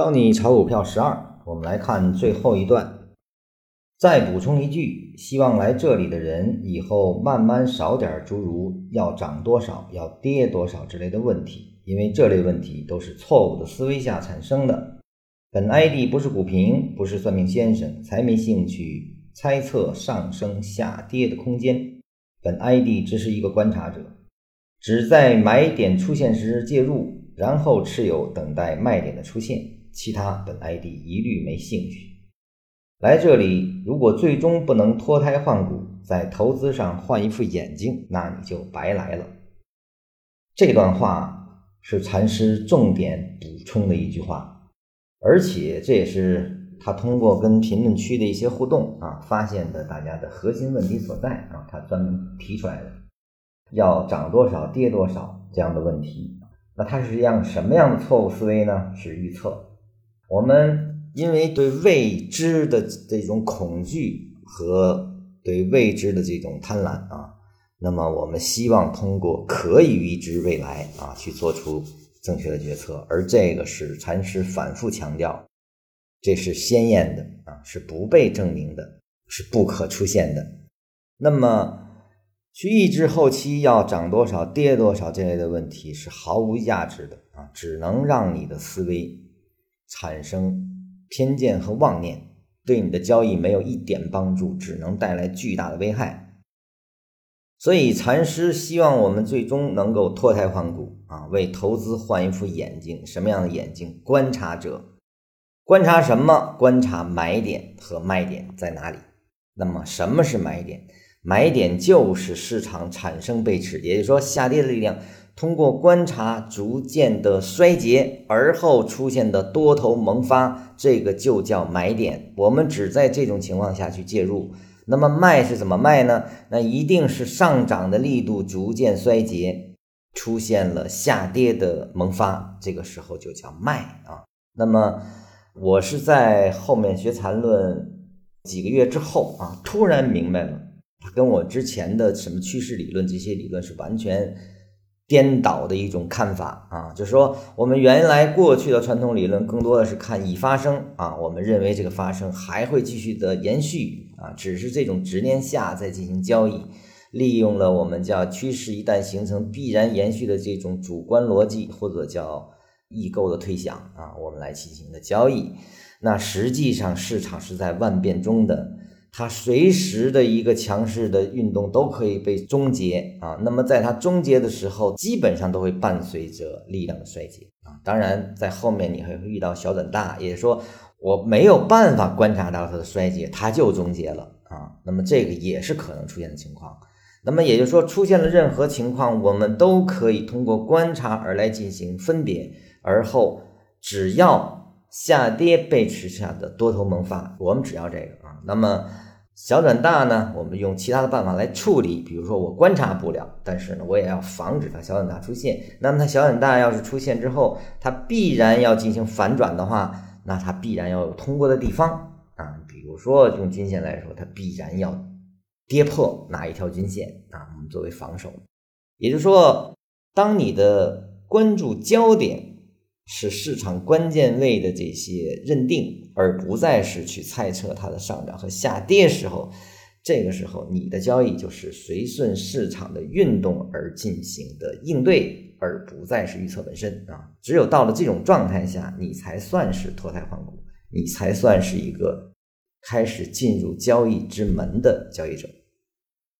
教你炒股票十二，我们来看最后一段。再补充一句，希望来这里的人以后慢慢少点诸如要涨多少、要跌多少之类的问题，因为这类问题都是错误的思维下产生的。本 ID 不是股评，不是算命先生，才没兴趣猜测上升下跌的空间。本 ID 只是一个观察者，只在买点出现时介入，然后持有等待卖点的出现。其他本 ID 一律没兴趣。来这里，如果最终不能脱胎换骨，在投资上换一副眼睛，那你就白来了。这段话是禅师重点补充的一句话，而且这也是他通过跟评论区的一些互动啊，发现的大家的核心问题所在啊，他专门提出来的，要涨多少跌多少这样的问题。那它是一样什么样的错误思维呢？是预测。我们因为对未知的这种恐惧和对未知的这种贪婪啊，那么我们希望通过可以预知未来啊，去做出正确的决策，而这个是禅师反复强调，这是鲜艳的啊，是不被证明的，是不可出现的。那么去预知后期要涨多少、跌多少这类的问题是毫无价值的啊，只能让你的思维。产生偏见和妄念，对你的交易没有一点帮助，只能带来巨大的危害。所以，禅师希望我们最终能够脱胎换骨啊，为投资换一副眼睛。什么样的眼睛？观察者，观察什么？观察买点和卖点在哪里。那么，什么是买点？买点就是市场产生背驰，也就是说，下跌的力量。通过观察逐渐的衰竭，而后出现的多头萌发，这个就叫买点。我们只在这种情况下去介入。那么卖是怎么卖呢？那一定是上涨的力度逐渐衰竭，出现了下跌的萌发，这个时候就叫卖啊。那么我是在后面学缠论几个月之后啊，突然明白了，它跟我之前的什么趋势理论这些理论是完全。颠倒的一种看法啊，就是说，我们原来过去的传统理论更多的是看已发生啊，我们认为这个发生还会继续的延续啊，只是这种执念下在进行交易，利用了我们叫趋势一旦形成必然延续的这种主观逻辑或者叫异构的推想啊，我们来进行的交易，那实际上市场是在万变中的。它随时的一个强势的运动都可以被终结啊，那么在它终结的时候，基本上都会伴随着力量的衰竭啊。当然，在后面你还会遇到小转大，也就是说我没有办法观察到它的衰竭，它就终结了啊。那么这个也是可能出现的情况。那么也就是说，出现了任何情况，我们都可以通过观察而来进行分别，而后只要下跌背驰下的多头萌发，我们只要这个啊。那么小转大呢？我们用其他的办法来处理，比如说我观察不了，但是呢，我也要防止它小转大出现。那么它小转大要是出现之后，它必然要进行反转的话，那它必然要有通过的地方啊。比如说用均线来说，它必然要跌破哪一条均线啊？我们作为防守。也就是说，当你的关注焦点。是市场关键位的这些认定，而不再是去猜测它的上涨和下跌时候，这个时候你的交易就是随顺市场的运动而进行的应对，而不再是预测本身啊。只有到了这种状态下，你才算是脱胎换骨，你才算是一个开始进入交易之门的交易者。